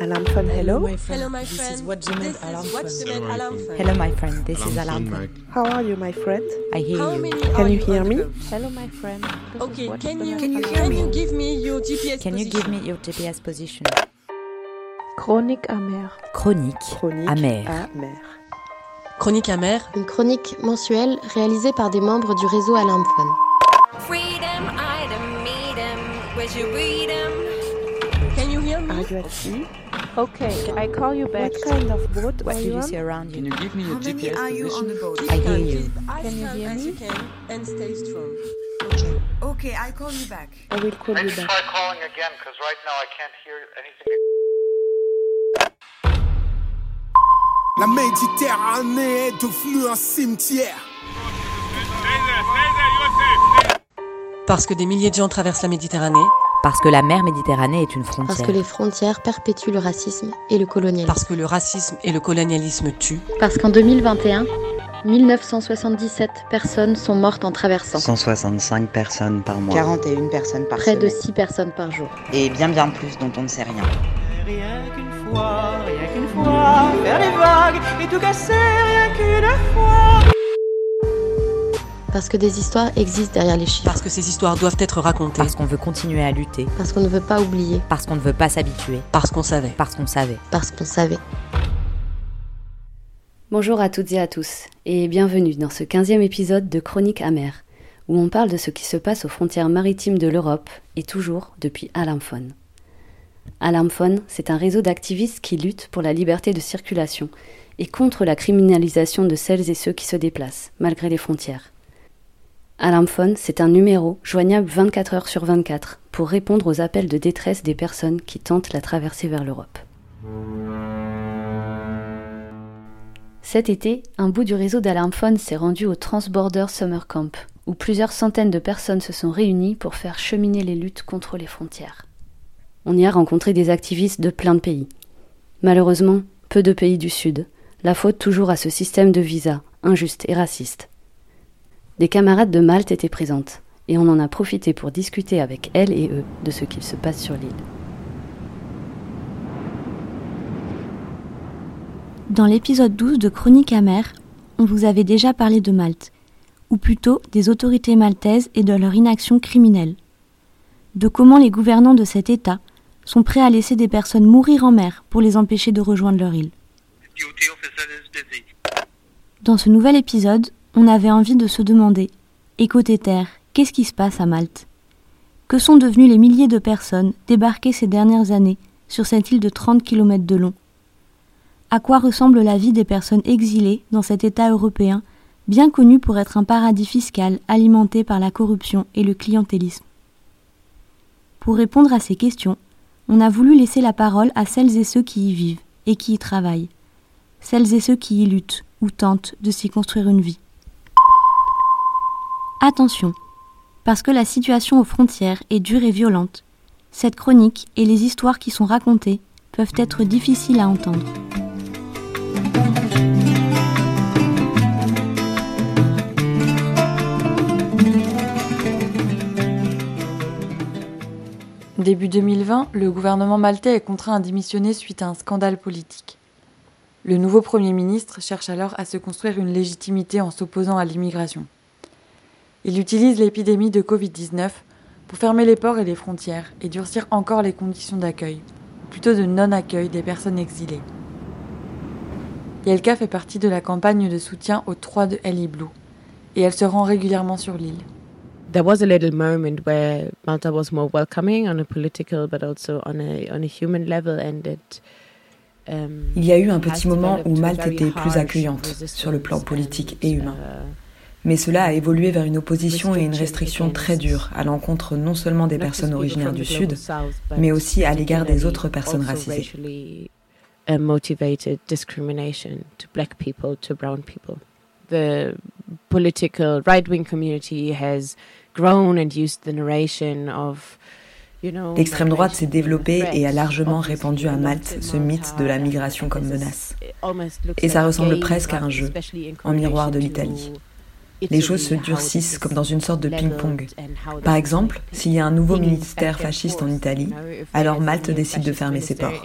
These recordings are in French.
Alarm phone, hello? Hello, my friend. is what you meant This is what alarm phone. Hello, my friend. This is Alarm phone, How are you, my friend? I hear How you. many Can are you hear me? Hello, my friend. Okay, can you Can you can you give me your GPS Can you position? give me your GPS position? Chronique amère. Chronique Chronique amère. amère. Chronique amère. Une chronique mensuelle réalisée par des membres du réseau Alarmphone. Freedom, item, meet sea? Okay, I call you back. What kind of boat What are do you you on? see around you? Can you give me your GPS I hear you. Can you hear me? and stay strong. Okay, I call you back. I will call you back. try calling again because right now I can't hear anything. La Méditerranée est devenue un cimetière. Parce que des milliers de gens traversent la Méditerranée, Parce que la mer Méditerranée est une Parce frontière. que les frontières perpétuent le racisme et le colonialisme. parce que le racisme et le colonialisme tuent, Parce qu'en 2021, 1977 personnes sont mortes en traversant. 165 personnes par mois. 41 personnes par Près de semaine. 6 personnes par jour. Et bien bien plus dont on ne sait rien. Rien qu'une fois, rien qu'une fois, faire des vagues et tout casser, rien qu'une fois. Parce que des histoires existent derrière les chiffres. parce que ces histoires doivent être racontées, Parce qu'on veut continuer à lutter. Parce qu'on ne veut pas oublier. Parce qu'on ne veut pas s'habituer. parce qu'on savait. Parce qu'on savait. Parce qu'on savait. Bonjour à toutes et à tous, et bienvenue dans ce 15e épisode de Chronique amère, où on parle de ce qui se passe aux frontières maritimes de l'Europe, et toujours depuis Alarmphone. Alarmphone, c'est un réseau d'activistes qui luttent pour la liberté de circulation et contre la criminalisation de celles et ceux qui se déplacent, malgré les frontières. Alarmphone, c'est un numéro joignable 24 heures sur 24 pour répondre aux appels de détresse des personnes qui tentent la traversée vers l'Europe. Cet été, un bout du réseau d'Alarmphone s'est rendu au Transborder Summer Camp, où plusieurs centaines de personnes se sont réunies pour faire cheminer les luttes contre les frontières. On y a rencontré des activistes de plein de pays. Malheureusement, peu de pays du Sud, la faute toujours à ce système de visa, injuste et raciste. Des camarades de Malte étaient présentes, et on en a profité pour discuter avec elles et eux de ce qu'il se passe sur l'île. Dans l'épisode 12 de Chronique amère, on vous avait déjà parlé de Malte, ou plutôt des autorités maltaises et de leur inaction criminelle. De comment les gouvernants de cet État sont prêts à laisser des personnes mourir en mer pour les empêcher de rejoindre leur île. Dans ce nouvel épisode, on avait envie de se demander, et côté terre, qu'est-ce qui se passe à Malte? Que sont devenus les milliers de personnes débarquées ces dernières années sur cette île de 30 km de long? À quoi ressemble la vie des personnes exilées dans cet État européen, bien connu pour être un paradis fiscal alimenté par la corruption et le clientélisme? Pour répondre à ces questions, on a voulu laisser la parole à celles et ceux qui y vivent et qui y travaillent, celles et ceux qui y luttent ou tentent de s'y construire une vie. Attention, parce que la situation aux frontières est dure et violente, cette chronique et les histoires qui sont racontées peuvent être difficiles à entendre. Début 2020, le gouvernement maltais est contraint à démissionner suite à un scandale politique. Le nouveau Premier ministre cherche alors à se construire une légitimité en s'opposant à l'immigration. Il utilise l'épidémie de Covid-19 pour fermer les ports et les frontières et durcir encore les conditions d'accueil, ou plutôt de non-accueil des personnes exilées. Yelka fait partie de la campagne de soutien aux trois de Ellie Blue, et elle se rend régulièrement sur l'île. there was a little moment where Malta was more welcoming on a political but also on a on a human level and it um, Il y a eu un petit moment où Malte était plus accueillante sur le plan politique et humain. Mais cela a évolué vers une opposition et une restriction très dure à l'encontre non seulement des personnes originaires du Sud, mais aussi à l'égard des autres personnes racisées. The political right-wing community has grown and used the narration of L'extrême droite s'est développée et a largement répandu à Malte ce mythe de la migration comme menace. Et ça ressemble presque à un jeu, en miroir de l'Italie. Les choses se durcissent comme dans une sorte de ping-pong. Par exemple, s'il y a un nouveau ministère fasciste en Italie, alors Malte décide de fermer ses ports.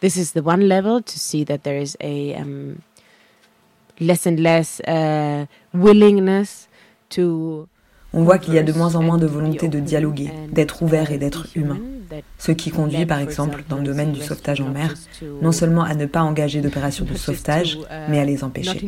This is the one level to see that there is a um, less and less uh, willingness to on voit qu'il y a de moins en moins de volonté de dialoguer, d'être ouvert et d'être humain. Ce qui conduit, par exemple, dans le domaine du sauvetage en mer, non seulement à ne pas engager d'opérations de sauvetage, mais à les empêcher.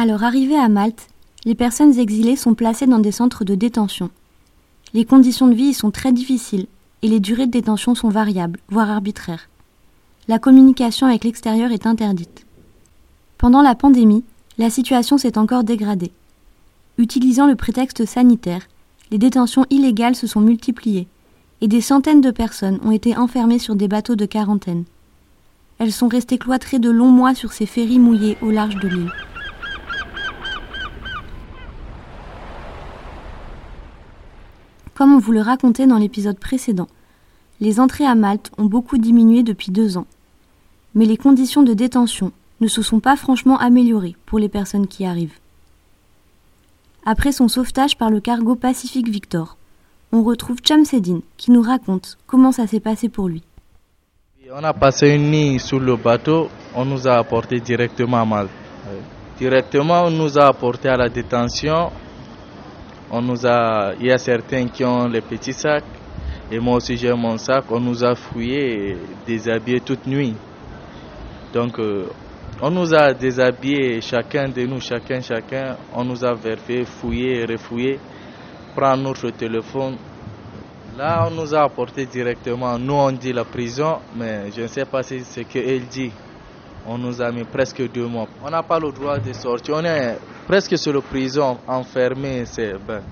À leur arrivée à Malte, les personnes exilées sont placées dans des centres de détention. Les conditions de vie y sont très difficiles et les durées de détention sont variables, voire arbitraires. La communication avec l'extérieur est interdite. Pendant la pandémie, la situation s'est encore dégradée. Utilisant le prétexte sanitaire, les détentions illégales se sont multipliées et des centaines de personnes ont été enfermées sur des bateaux de quarantaine. Elles sont restées cloîtrées de longs mois sur ces ferries mouillés au large de l'île. Comme on vous le racontait dans l'épisode précédent, les entrées à Malte ont beaucoup diminué depuis deux ans. Mais les conditions de détention ne se sont pas franchement améliorées pour les personnes qui arrivent. Après son sauvetage par le cargo Pacific Victor, on retrouve Chamsedine qui nous raconte comment ça s'est passé pour lui. On a passé une nuit le bateau, on nous a apporté directement à Malte. Directement, on nous a apporté à la détention, on nous a, il y a certains qui ont les petits sacs, et moi aussi j'ai mon sac. On nous a fouillé et déshabillé toute nuit. Donc, euh, on nous a déshabillé, chacun de nous, chacun, chacun. On nous a vérifié, fouillé, refouillé, prendre notre téléphone. Là, on nous a apporté directement. Nous, on dit la prison, mais je ne sais pas si c'est ce qu'elle dit. On nous a mis presque deux mois. On n'a pas le droit de sortir. On est presque sur la prison, enfermé. C'est ben,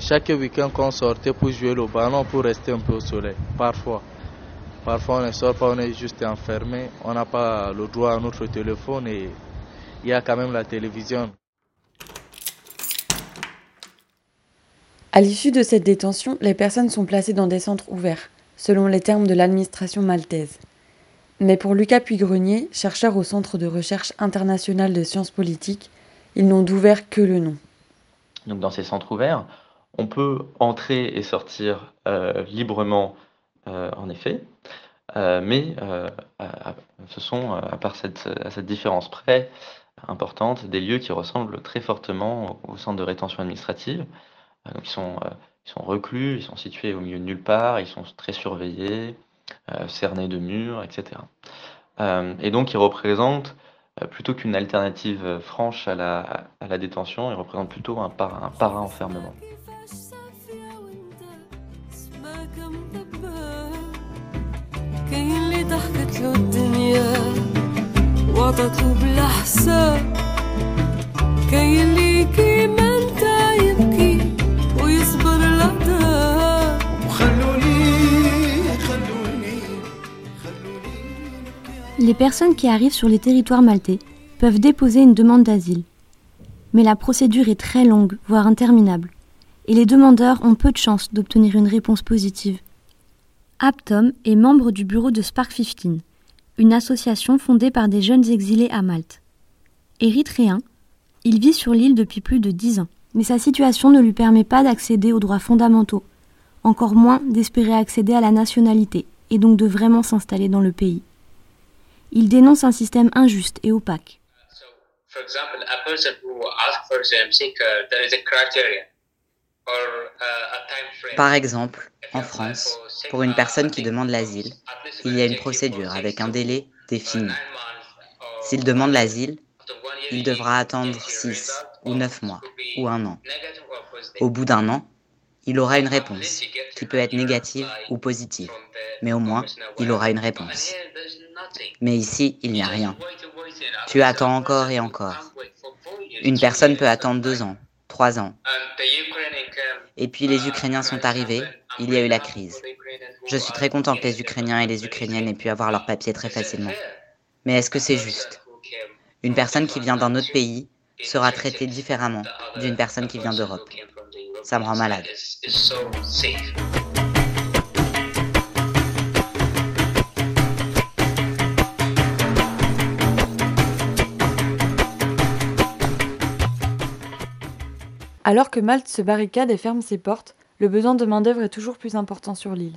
chaque week-end qu'on sortait pour jouer le ballon, pour rester un peu au soleil. Parfois. Parfois on ne sort pas, on est juste enfermé. On n'a pas le droit à notre téléphone et il y a quand même la télévision. À l'issue de cette détention, les personnes sont placées dans des centres ouverts, selon les termes de l'administration maltaise. Mais pour Lucas Puy-Grenier, chercheur au Centre de recherche international de sciences politiques, ils n'ont d'ouvert que le nom. Donc dans ces centres ouverts, on peut entrer et sortir euh, librement, euh, en effet, euh, mais ce sont, à part cette, différence près importante, des lieux qui ressemblent très fortement au, centre de rétention administrative. donc ils sont, ils sont reclus, ils sont situés au milieu de nulle part, ils sont très surveillés, cernés de murs, etc. Et donc, il représente, euh, plutôt qu'une alternative franche à la, détention, il représente plutôt un, para, un para-enfermement. Les personnes qui arrivent sur les territoires maltais peuvent déposer une demande d'asile. Mais la procédure est très longue, voire interminable, et les demandeurs ont peu de chances d'obtenir une réponse positive. Aptom est membre du bureau de Spark 15, une association fondée par des jeunes exilés à Malte. Érythréen, il vit sur l'île depuis plus de dix ans, mais sa situation ne lui permet pas d'accéder aux droits fondamentaux, encore moins d'espérer accéder à la nationalité, et donc de vraiment s'installer dans le pays. Il dénonce un système injuste et opaque. Par exemple, en France, pour une personne qui demande l'asile, il y a une procédure avec un délai défini. S'il demande l'asile, il devra attendre 6 ou 9 mois ou un an. Au bout d'un an, il aura une réponse, qui peut être négative ou positive, mais au moins, il aura une réponse. Mais ici, il n'y a rien. Tu attends encore et encore. Une personne peut attendre deux ans, trois ans. Et puis les Ukrainiens sont arrivés, il y a eu la crise. Je suis très content que les Ukrainiens et les Ukrainiennes aient pu avoir leurs papiers très facilement. Mais est-ce que c'est juste? Une personne qui vient d'un autre pays sera traitée différemment d'une personne qui vient d'Europe. Ça me rend malade. Alors que Malte se barricade et ferme ses portes, le besoin de main-d'œuvre est toujours plus important sur l'île.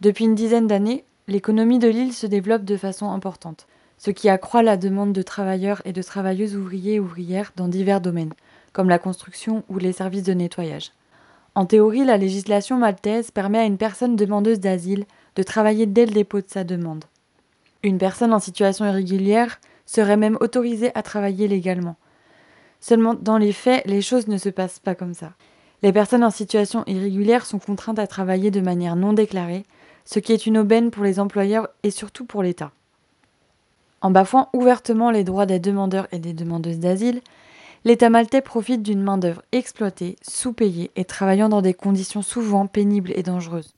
Depuis une dizaine d'années, l'économie de l'île se développe de façon importante, ce qui accroît la demande de travailleurs et de travailleuses ouvriers et ouvrières dans divers domaines, comme la construction ou les services de nettoyage. En théorie, la législation maltaise permet à une personne demandeuse d'asile de travailler dès le dépôt de sa demande. Une personne en situation irrégulière serait même autorisée à travailler légalement, Seulement, dans les faits, les choses ne se passent pas comme ça. Les personnes en situation irrégulière sont contraintes à travailler de manière non déclarée, ce qui est une aubaine pour les employeurs et surtout pour l'État. En bafouant ouvertement les droits des demandeurs et des demandeuses d'asile, l'État maltais profite d'une main-d'œuvre exploitée, sous-payée et travaillant dans des conditions souvent pénibles et dangereuses.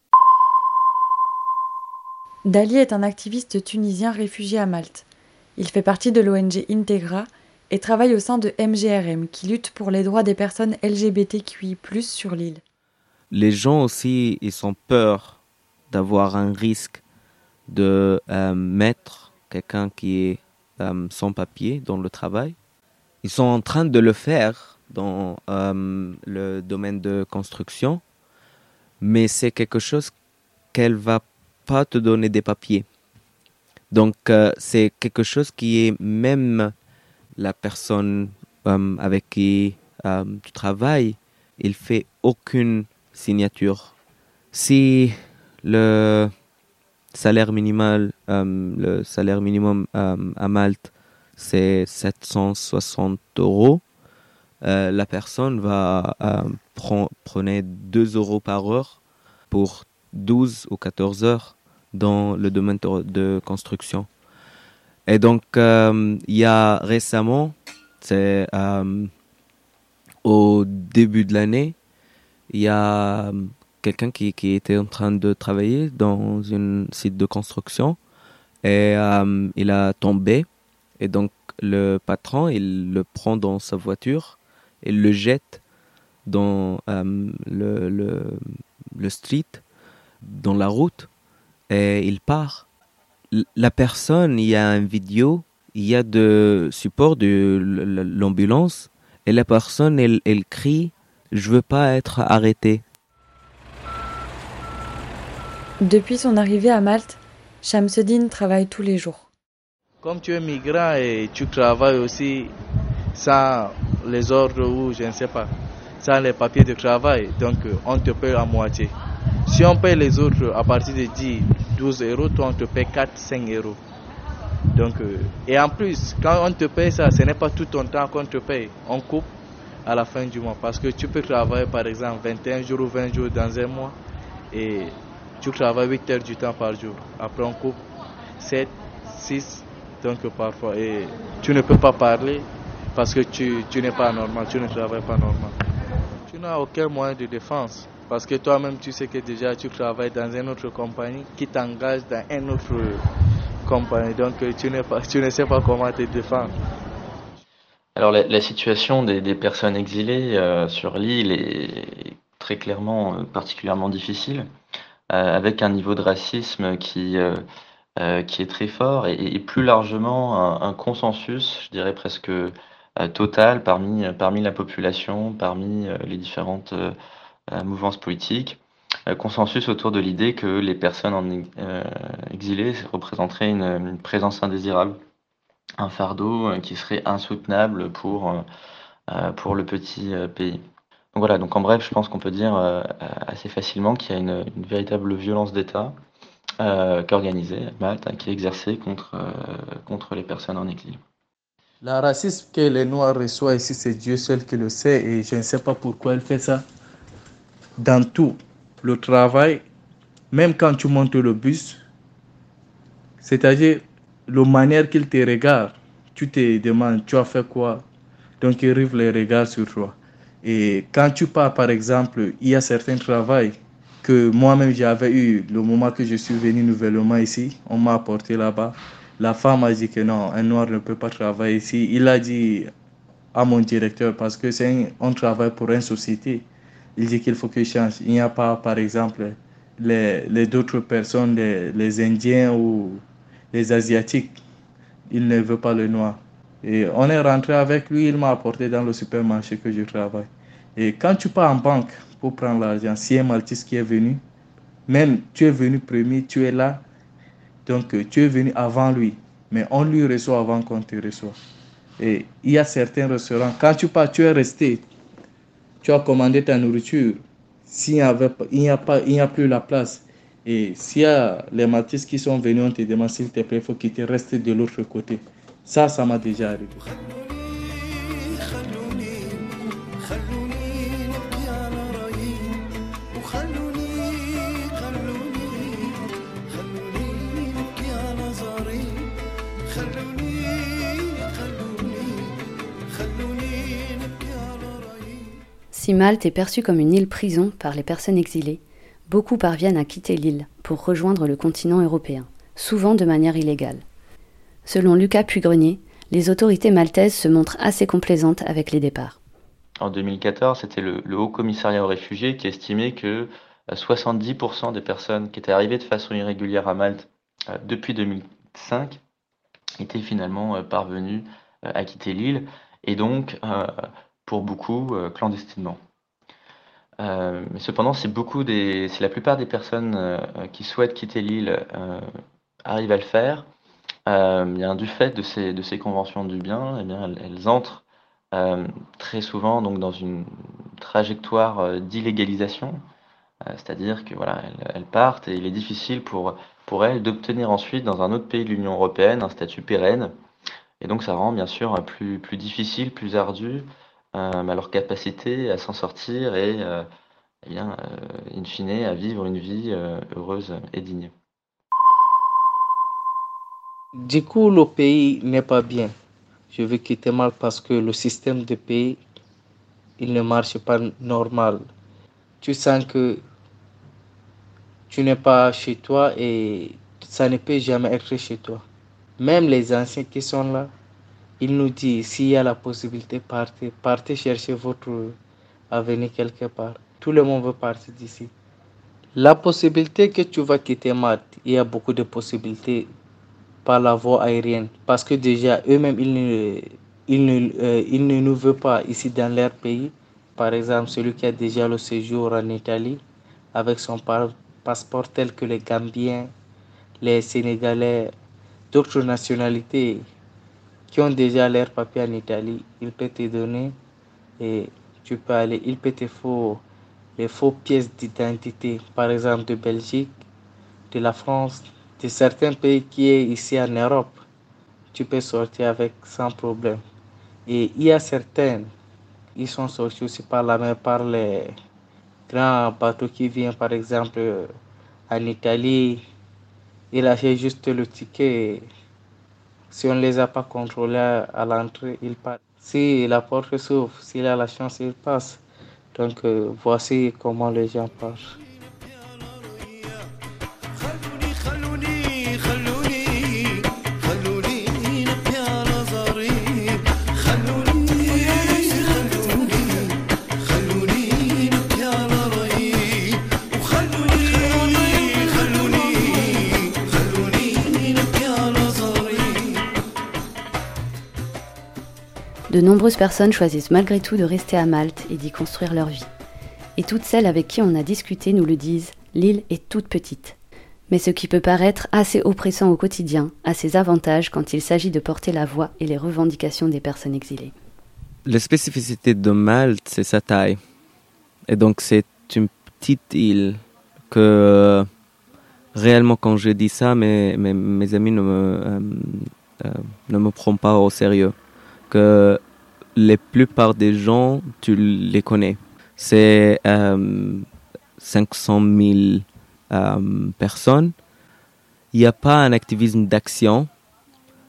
Dali est un activiste tunisien réfugié à Malte. Il fait partie de l'ONG Integra, et travaille au sein de MGRM, qui lutte pour les droits des personnes LGBTQI+ sur l'île. Les gens aussi, ils ont peur d'avoir un risque de euh, mettre quelqu'un qui est euh, sans papier dans le travail. Ils sont en train de le faire dans euh, le domaine de construction, mais c'est quelque chose qu'elle va pas te donner des papiers. Donc c'est quelque chose qui est même la personne euh, avec qui euh, tu travailles, il fait aucune signature. Si le salaire minimal, euh, le salaire minimum à Malte, c'est 760 euros, la personne va prendre 2 euros par heure pour 12 ou 14 heures dans le domaine de construction. Et donc, euh, il y a récemment, c'est euh, au début de l'année, il y a euh, quelqu'un qui, qui, était en train de travailler dans un site de construction et il a tombé. Et donc, le patron, il le prend dans sa voiture et le jette dans le, le, le street, dans la route, et il part la personne, il y a une vidéo, il y a de support de l'ambulance et la personne, elle, elle crie Je veux pas être arrêtée. Depuis son arrivée à Malte, Shamsuddin travaille tous les jours. Comme tu es migrant et tu travailles aussi sans les ordres ou je ne sais pas, sans les papiers de travail, donc on te paye à moitié. Si on paye les autres à partir de 10, 12 euros, toi on te paye 4, 5 euros. Donc, euh, et en plus, quand on te paye ça, ce n'est pas tout ton temps qu'on te paye. On coupe à la fin du mois. Parce que tu peux travailler par exemple 21 jours ou 20 jours dans un mois et tu travailles 8 heures du temps par jour. Après on coupe 7, 6, donc parfois. Et tu ne peux pas parler parce que tu, tu n'es pas normal, tu ne travailles pas normal. Tu n'as aucun moyen de défense. Parce que toi-même, tu sais que déjà tu travailles dans une autre compagnie qui t'engage dans une autre compagnie. Donc tu, pas, tu ne sais pas comment te défendre. Alors la, situation des, personnes exilées euh, sur l'île est très clairement euh, particulièrement difficile, euh, avec un niveau de racisme qui, est très fort et, plus largement un, consensus, je dirais presque total parmi la population, parmi les différentes mouvance politique, euh, consensus autour de l'idée que les personnes en euh, exilées représenteraient une, présence indésirable, un fardeau euh, qui serait insoutenable pour, pour le petit pays. Donc voilà, donc en bref, je pense qu'on peut dire assez facilement qu'il y a une, véritable violence d'État euh, Malte, hein, qui est exercée contre, contre les personnes en exil. Le racisme que les Noirs reçoivent ici, c'est Dieu seul qui le sait et je ne sais pas pourquoi elle fait ça dans tout, le travail, même quand tu montes le bus, c'est-à-dire la manière qu'il te regarde, tu te demandes, tu as fait quoi? Donc il rive les regards sur toi. Et quand tu pars, par exemple, il y a certains travaux que moi-même j'avais eu le moment que je suis venu nouvellement ici. On m'a apporté là-bas. La femme a dit que non, un noir ne peut pas travailler ici. Il a dit à mon directeur, parce que c'est on travaille pour une société, il dit qu'il faut je change. Il n'y a pas, par exemple, les, les autres personnes, les, les Indiens ou les Asiatiques, il ne veut pas le noir. Et on est rentré avec lui, il m'a apporté dans le supermarché que je travaille. Et quand tu pars en banque pour prendre l'argent, si un Maltese qui est venu, même tu es venu premier, tu es là, donc tu es venu avant lui, mais on lui reçoit avant qu'on te reçoive. Et il y a certains restaurants, quand tu pars, tu es resté, tu as commandé ta nourriture, s'il n'y a, pas, il n'y a plus la place, et s'il y a les Maltese qui sont venus, on te demande s'il te plaît, il faut qu'ils te restent de l'autre côté. Ça, ça m'a déjà arrivé. Malte est perçue comme une île prison par les personnes exilées, beaucoup parviennent à quitter l'île pour rejoindre le continent européen, souvent de manière illégale. Selon Lucas Puigrenier, les autorités maltaises se montrent assez complaisantes avec les départs. En 2014, c'était le, Haut Commissariat aux réfugiés qui estimait que 70% euh, des personnes qui étaient arrivées de façon irrégulière à Malte euh, depuis 2005 étaient finalement euh, parvenues à quitter l'île, et donc, pour beaucoup, clandestinement. mais cependant, c'est beaucoup des, la plupart des personnes qui souhaitent quitter l'île arrivent à le faire, euh, bien, du fait de ces, de ces conventions du bien, eh bien, elles, entrent euh, très souvent donc, dans une trajectoire euh, d'illégalisation, c'est-à-dire que voilà, elles, partent et il est difficile pour, pour elles d'obtenir ensuite dans un autre pays de l'Union européenne un statut pérenne. Et donc ça rend bien sûr plus, plus difficile, plus ardu leur capacité à s'en sortir et eh bien, in fine à vivre une vie heureuse et digne. Du coup, le pays n'est pas bien. Je veux quitter mal parce que le système de pays, il ne marche pas normal. Tu sens que tu n'es pas chez toi et ça ne peut jamais être chez toi. Même les anciens qui sont là, ils nous disent s'il y a la possibilité, partez, partez chercher votre avenir quelque part. Tout le monde veut partir d'ici. La possibilité que tu vas quitter Malte, il y a beaucoup de possibilités par la voie aérienne parce que déjà eux-mêmes ils ne, ils, ne, euh, ils ne nous veulent pas ici dans leur pays. Par exemple, celui qui a déjà le séjour en Italie avec son passeport tel que les Gambiens, les Sénégalais, d'autres nationalités qui ont déjà leur papier en Italie, il peut te donner et tu peux aller, il peut te faut les faux pièces d'identité, par exemple de Belgique, de la France, de certains pays qui est ici en Europe, tu peux sortir avec sans problème. Et il y a certains, ils sont sortis aussi par la mer, par les grands bateaux qui viennent par exemple en Italie. Ils achètent juste le ticket. Si on ne les a pas contrôlés à l'entrée, ils partent. Si la porte s'ouvre, s'il a la chance, il passe. Donc euh, voici comment les gens passent. Nombreuses personnes choisissent malgré tout de rester à Malte et d'y construire leur vie. Et toutes celles avec qui on a discuté nous le disent, l'île est toute petite. Mais ce qui peut paraître assez oppressant au quotidien a ses avantages quand il s'agit de porter la voix et les revendications des personnes exilées. La spécificité de Malte, c'est sa taille. Et donc c'est une petite île que réellement quand je dis ça, mes, amis ne me, euh, euh, ne me prennent pas au sérieux. La plupart des gens, tu les connais. C'est 500 euh, 000 euh, personnes. Il n'y a pas un activisme d'action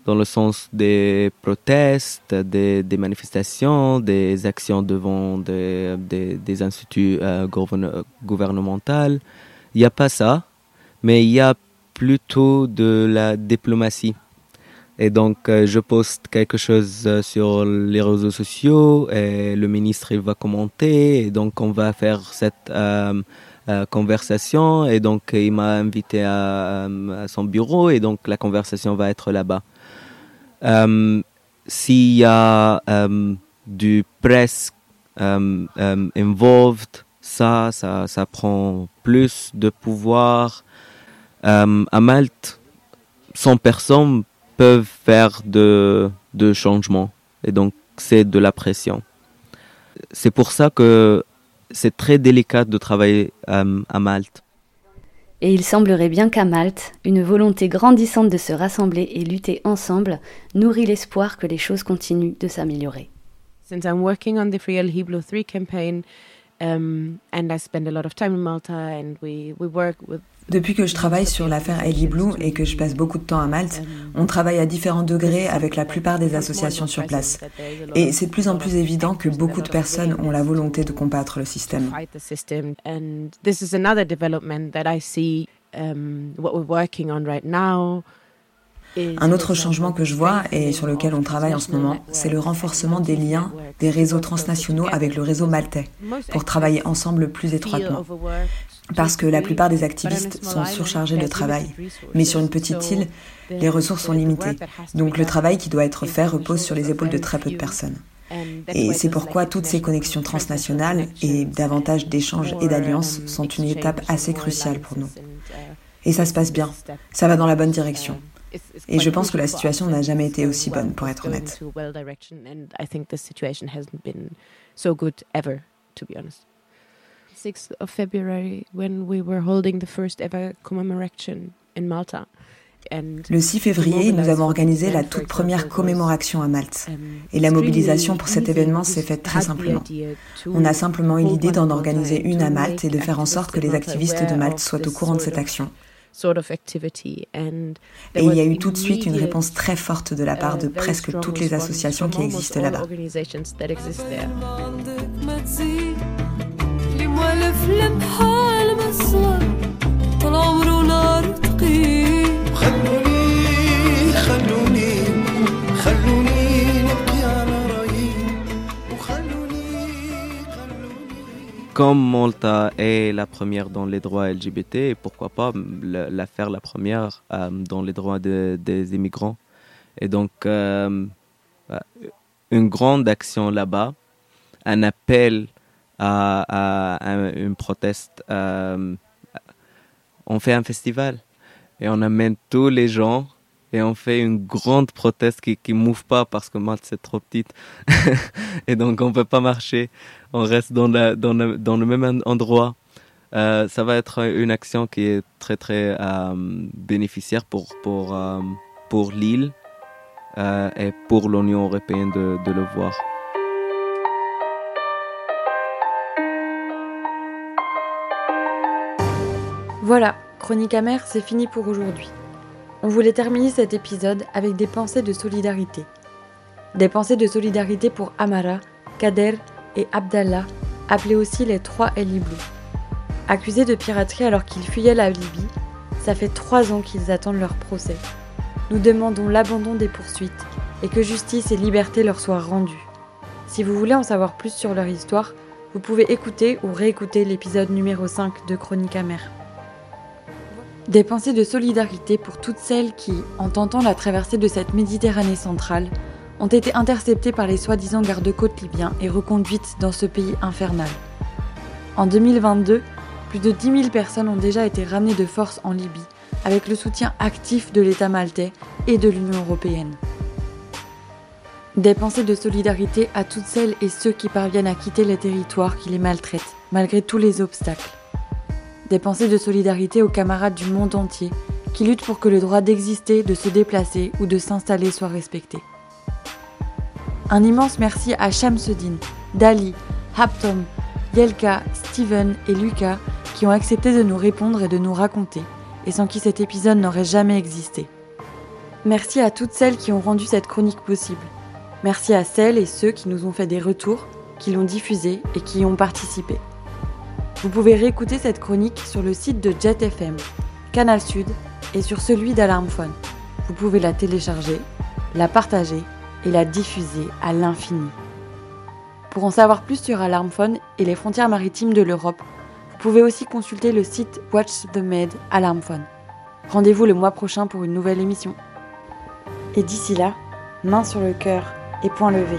dans le sens des protestes, des, manifestations, des actions devant des, des, des instituts euh, gouvernementaux. Il n'y a pas ça, mais il y a plutôt de la diplomatie. Et donc, euh, je poste quelque chose euh, sur les réseaux sociaux et le ministre va commenter. Et donc, on va faire cette euh, conversation. Et donc, il m'a invité à, son bureau. Et donc, la conversation va être là-bas. S'il y a du presse involved, ça, ça, ça prend plus de pouvoir. à Malte, 100 personnes peuvent faire de, de changements. Et donc, c'est de la pression. C'est pour ça que c'est très délicat de travailler euh, à Malte. Et il semblerait bien qu'à Malte, une volonté grandissante de se rassembler et lutter ensemble nourrit l'espoir que les choses continuent de s'améliorer. Since I'm working on the Free El Hiblo 3 campaign, um, and I spend a lot of time in Malta, and we, we work with depuis que je travaille sur l'affaire Ellie Blue et que je passe beaucoup de temps à Malte, on travaille à différents degrés avec la plupart des associations sur place. Et c'est de plus en plus évident que beaucoup de personnes ont la volonté de combattre le système. Un autre changement que je vois et sur lequel on travaille en ce moment, c'est le renforcement des liens des réseaux transnationaux avec le réseau maltais pour travailler ensemble plus étroitement parce que la plupart des activistes sont surchargés de travail. Mais sur une petite île, les ressources sont limitées. Donc le travail qui doit être fait repose sur les épaules de très peu de personnes. Et c'est pourquoi toutes ces connexions transnationales et davantage d'échanges et d'alliances sont une étape assez cruciale pour nous. Et ça se passe bien, ça va dans la bonne direction. Et je pense que la situation n'a jamais été aussi bonne, pour être honnête. 6th of February when we were holding the first ever commemoration in Malta. Le 6 février, nous avons organisé la toute première commémoration à Malte. Et la mobilisation pour cet événement s'est faite très simplement. On a simplement eu l'idée d'en organiser une à Malte et de faire en sorte que les activistes de Malte soient au courant de cette action. Et il y a eu tout de suite une réponse très forte de la part de presque toutes les associations qui existent là-bas. Comme Malta est la première dans les droits LGBT, pourquoi pas la, faire la première euh, dans les droits des immigrants. Et donc, euh, euh, une grande action là-bas, un appel à, une proteste. Euh, on fait un festival et on amène tous les gens et on fait une grande proteste qui ne mouve pas parce que Malte c'est trop petite et donc on peut pas marcher. On reste dans, la, dans, le, dans le même endroit. Euh, ça va être une action qui est très très euh, bénéficiaire pour, pour, pour l'île et pour l'Union européenne de, de le voir. Voilà, Chronique amère, c'est fini pour aujourd'hui. On voulait terminer cet épisode avec des pensées de solidarité. Des pensées de solidarité pour Amara, Kader et Abdallah, appelés aussi les trois El Accusés de piraterie alors qu'ils fuyaient la Libye, ça fait trois ans qu'ils attendent leur procès. Nous demandons l'abandon des poursuites et que justice et liberté leur soient rendues. Si vous voulez en savoir plus sur leur histoire, vous pouvez écouter ou réécouter l'épisode numéro 5 de Chronique amère. Des pensées de solidarité pour toutes celles qui, en tentant la traversée de cette Méditerranée centrale, ont été interceptées par les soi-disant gardes-côtes libyens et reconduites dans ce pays infernal. En 2022, plus de 10 000 personnes ont déjà été ramenées de force en Libye, avec le soutien actif de l'État maltais et de l'Union européenne. Des pensées de solidarité à toutes celles et ceux qui parviennent à quitter les territoires qui les maltraitent, malgré tous les obstacles des pensées de solidarité aux camarades du monde entier qui luttent pour que le droit d'exister, de se déplacer ou de s'installer soit respecté. Un immense merci à Shamsuddin, Dali, Haptom, Yelka, Steven et Lucas qui ont accepté de nous répondre et de nous raconter, et sans qui cet épisode n'aurait jamais existé. Merci à toutes celles qui ont rendu cette chronique possible. Merci à celles et ceux qui nous ont fait des retours, qui l'ont diffusée et qui y ont participé. Vous pouvez réécouter cette chronique sur le site de Jet FM, Canal Sud et sur celui d'Alarmphone. Vous pouvez la télécharger, la partager et la diffuser à l'infini. Pour en savoir plus sur Alarmphone et les frontières maritimes de l'Europe, vous pouvez aussi consulter le site Watch the Med Alarmphone. Rendez-vous le mois prochain pour une nouvelle émission. Et d'ici là, main sur le cœur et point levé.